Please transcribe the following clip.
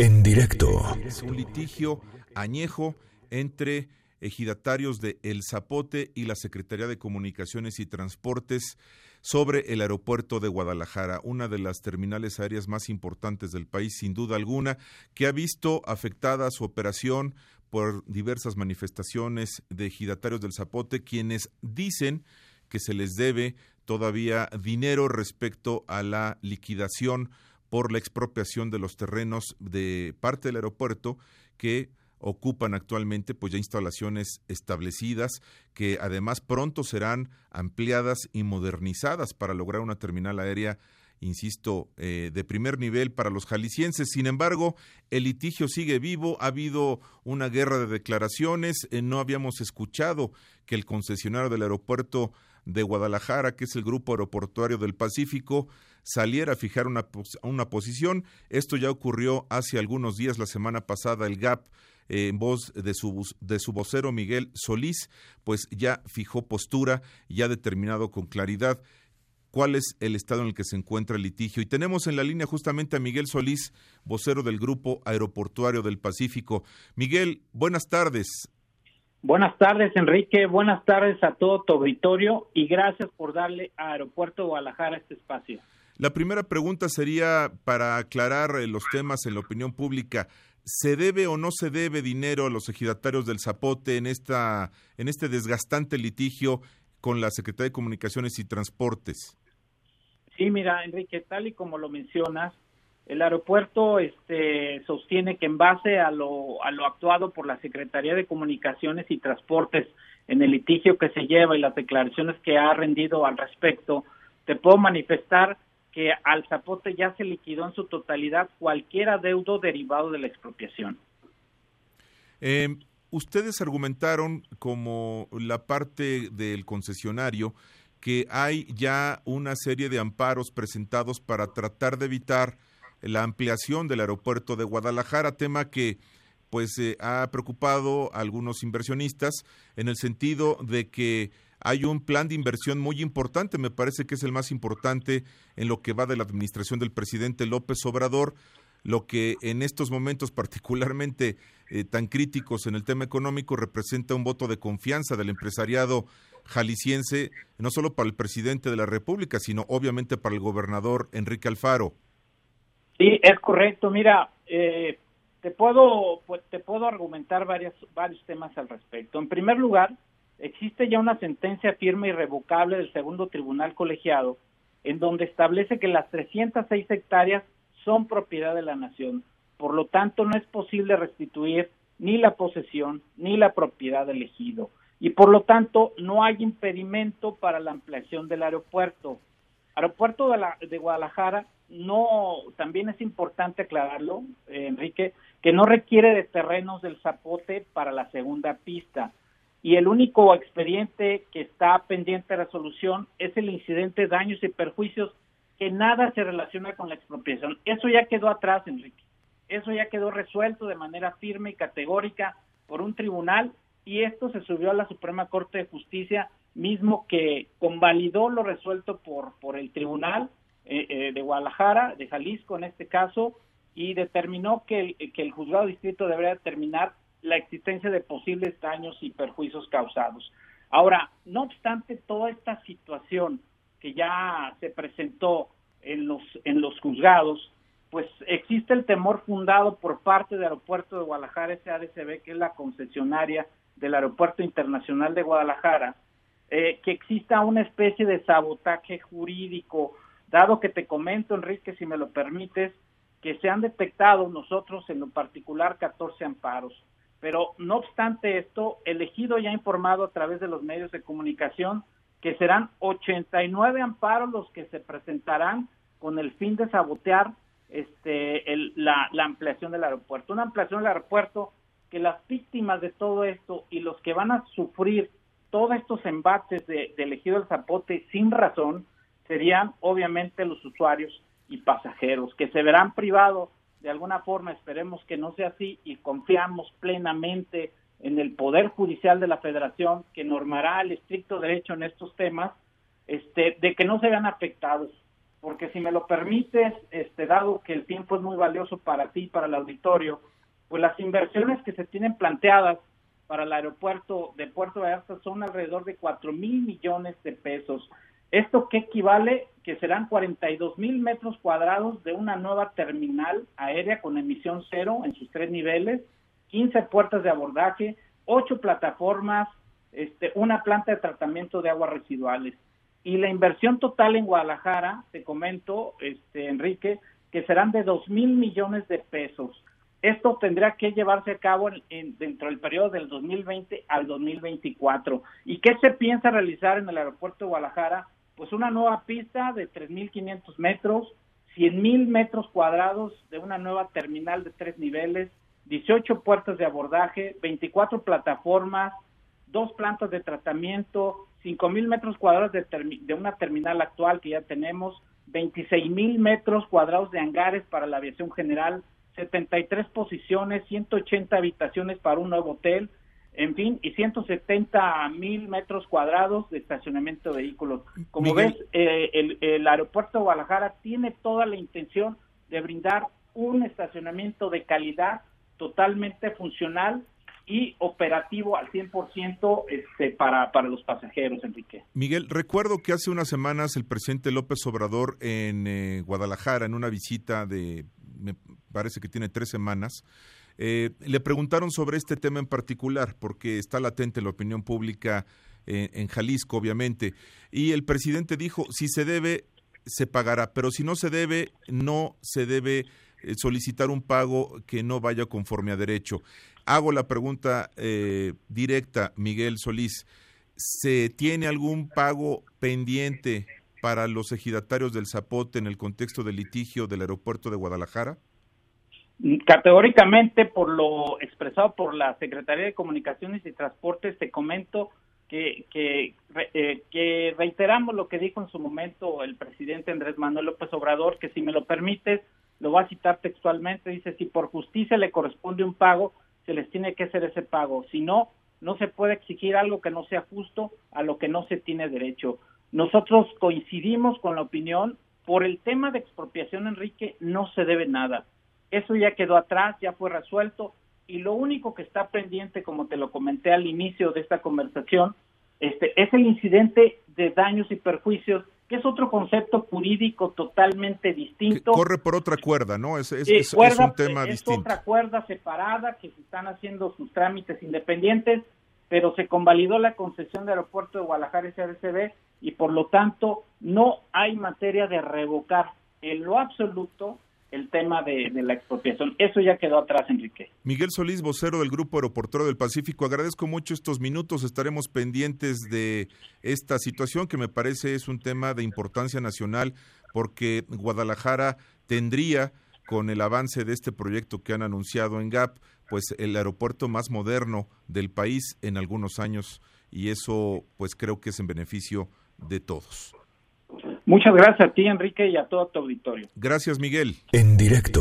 En directo. Es un litigio añejo entre ejidatarios de El Zapote y la Secretaría de Comunicaciones y Transportes sobre el aeropuerto de Guadalajara, una de las terminales aéreas más importantes del país, sin duda alguna, que ha visto afectada su operación por diversas manifestaciones de ejidatarios del Zapote, quienes dicen que se les debe todavía dinero respecto a la liquidación por la expropiación de los terrenos de parte del aeropuerto que ocupan actualmente pues ya instalaciones establecidas que además pronto serán ampliadas y modernizadas para lograr una terminal aérea insisto, eh, de primer nivel para los jaliscienses. Sin embargo, el litigio sigue vivo, ha habido una guerra de declaraciones, eh, no habíamos escuchado que el concesionario del aeropuerto de Guadalajara, que es el Grupo Aeroportuario del Pacífico, saliera a fijar una, una posición. Esto ya ocurrió hace algunos días, la semana pasada, el GAP en voz de su, de su vocero Miguel Solís, pues ya fijó postura y ha determinado con claridad cuál es el estado en el que se encuentra el litigio. Y tenemos en la línea justamente a Miguel Solís, vocero del Grupo Aeroportuario del Pacífico. Miguel, buenas tardes. Buenas tardes, Enrique. Buenas tardes a todo tu auditorio y gracias por darle a Aeropuerto Guadalajara este espacio. La primera pregunta sería para aclarar eh, los temas en la opinión pública. ¿Se debe o no se debe dinero a los ejidatarios del Zapote en, esta, en este desgastante litigio con la Secretaría de Comunicaciones y Transportes? Sí, mira, Enrique, tal y como lo mencionas, el aeropuerto este, sostiene que en base a lo, a lo actuado por la Secretaría de Comunicaciones y Transportes en el litigio que se lleva y las declaraciones que ha rendido al respecto, te puedo manifestar que al Zapote ya se liquidó en su totalidad cualquier adeudo derivado de la expropiación. Eh, ustedes argumentaron como la parte del concesionario que hay ya una serie de amparos presentados para tratar de evitar la ampliación del aeropuerto de Guadalajara, tema que pues eh, ha preocupado a algunos inversionistas en el sentido de que hay un plan de inversión muy importante, me parece que es el más importante en lo que va de la administración del presidente López Obrador, lo que en estos momentos particularmente eh, tan críticos en el tema económico representa un voto de confianza del empresariado jalisciense, no solo para el presidente de la República, sino obviamente para el gobernador Enrique Alfaro. Sí, es correcto. Mira, eh, te puedo pues, te puedo argumentar varios varios temas al respecto. En primer lugar, existe ya una sentencia firme y revocable del segundo tribunal colegiado en donde establece que las 306 hectáreas son propiedad de la nación. Por lo tanto, no es posible restituir ni la posesión ni la propiedad elegido y por lo tanto no hay impedimento para la ampliación del aeropuerto. Aeropuerto de, la, de Guadalajara no, también es importante aclararlo, eh, Enrique, que no requiere de terrenos del Zapote para la segunda pista y el único expediente que está pendiente de resolución es el incidente daños y perjuicios que nada se relaciona con la expropiación. Eso ya quedó atrás, Enrique. Eso ya quedó resuelto de manera firme y categórica por un tribunal y esto se subió a la Suprema Corte de Justicia mismo que convalidó lo resuelto por, por el Tribunal eh, eh, de Guadalajara, de Jalisco en este caso, y determinó que el, que el juzgado distrito debería determinar la existencia de posibles daños y perjuicios causados. Ahora, no obstante toda esta situación que ya se presentó en los en los juzgados, pues existe el temor fundado por parte del Aeropuerto de Guadalajara SADCB, que es la concesionaria del Aeropuerto Internacional de Guadalajara, eh, que exista una especie de sabotaje jurídico, dado que te comento, Enrique, si me lo permites, que se han detectado nosotros en lo particular 14 amparos. Pero no obstante esto, el ejido ya ha informado a través de los medios de comunicación que serán 89 amparos los que se presentarán con el fin de sabotear este, la, ampliación del aeropuerto. Una ampliación del aeropuerto que las víctimas de todo esto y los que van a sufrir todos estos embates de, elegido el Zapote sin razón serían obviamente los usuarios y pasajeros que se verán privados de alguna forma, esperemos que no sea así y confiamos plenamente en el Poder Judicial de la Federación que normará el estricto derecho en estos temas, este, de que no se vean afectados. porque si me lo permites, este, dado que el tiempo es muy valioso para ti y para el auditorio, pues las inversiones que se tienen planteadas para el aeropuerto de Puerto Vallarta son alrededor de 4 mil millones de pesos. ¿Esto qué equivale? Que serán 42 mil metros cuadrados de una nueva terminal aérea con emisión cero en sus tres niveles, 15 puertas de abordaje, 8 plataformas, este, una planta de tratamiento de aguas residuales. Y la inversión total en Guadalajara, te comento, este, Enrique, que serán de 2 mil millones de pesos. Esto tendrá que llevarse a cabo en, dentro del periodo del 2020 al 2024. ¿Y qué se piensa realizar en el aeropuerto de Guadalajara? Pues una nueva pista de 3.500 metros, 100.000 metros cuadrados de una nueva terminal de tres niveles, 18 puertas de abordaje, 24 plataformas, dos plantas de tratamiento, 5.000 metros cuadrados de, de una terminal actual que ya tenemos, 26.000 metros cuadrados de hangares para la aviación general, 73 posiciones, 180 habitaciones para un nuevo hotel, en fin, y 170 mil metros cuadrados de estacionamiento de vehículos. Como ves, eh, el, el, aeropuerto de Guadalajara tiene toda la intención de brindar un estacionamiento de calidad totalmente funcional y operativo al 100% este, para, para los pasajeros, Enrique. Miguel, recuerdo que hace unas semanas el presidente López Obrador en eh, Guadalajara, en una visita de, me parece que tiene tres semanas, eh, le preguntaron sobre este tema en particular, porque está latente la opinión pública eh, en Jalisco, obviamente, y el presidente dijo, si se debe, se pagará, pero si no se debe, no se debe eh, solicitar un pago que no vaya conforme a derecho. Hago la pregunta directa, Miguel Solís, ¿se tiene algún pago pendiente para los ejidatarios del Zapote en el contexto del litigio del aeropuerto de Guadalajara? Categóricamente, por lo expresado por la Secretaría de Comunicaciones y Transportes, te comento que, que, eh, que reiteramos lo que dijo en su momento el presidente Andrés Manuel López Obrador, que si me lo permites, lo va a citar textualmente, dice, si por justicia le corresponde un pago, se les tiene que hacer ese pago, si no, no se puede exigir algo que no sea justo a lo que no se tiene derecho. Nosotros coincidimos con la opinión, por el tema de expropiación, Enrique, no se debe nada. Eso ya quedó atrás, ya fue resuelto y lo único que está pendiente, como te lo comenté al inicio de esta conversación, este, es el incidente de daños y perjuicios, que es otro concepto jurídico totalmente distinto. corre por otra cuerda, ¿no? Es, es, un tema es distinto. otra cuerda separada que se están haciendo sus trámites independientes, pero se convalidó la concesión del aeropuerto de Guadalajara SRCB y por lo tanto no hay materia de revocar en lo absoluto el tema de, la expropiación. Eso ya quedó atrás, Enrique. Miguel Solís, vocero del Grupo Aeroportuario del Pacífico, agradezco mucho estos minutos. Estaremos pendientes de esta situación que me parece es un tema de importancia nacional porque Guadalajara tendría, con el avance de este proyecto que han anunciado en GAP, pues el aeropuerto más moderno del país en algunos años y eso pues creo que es en beneficio de todos. Muchas gracias a ti, Enrique, y a todo tu auditorio. Gracias, Miguel. En directo.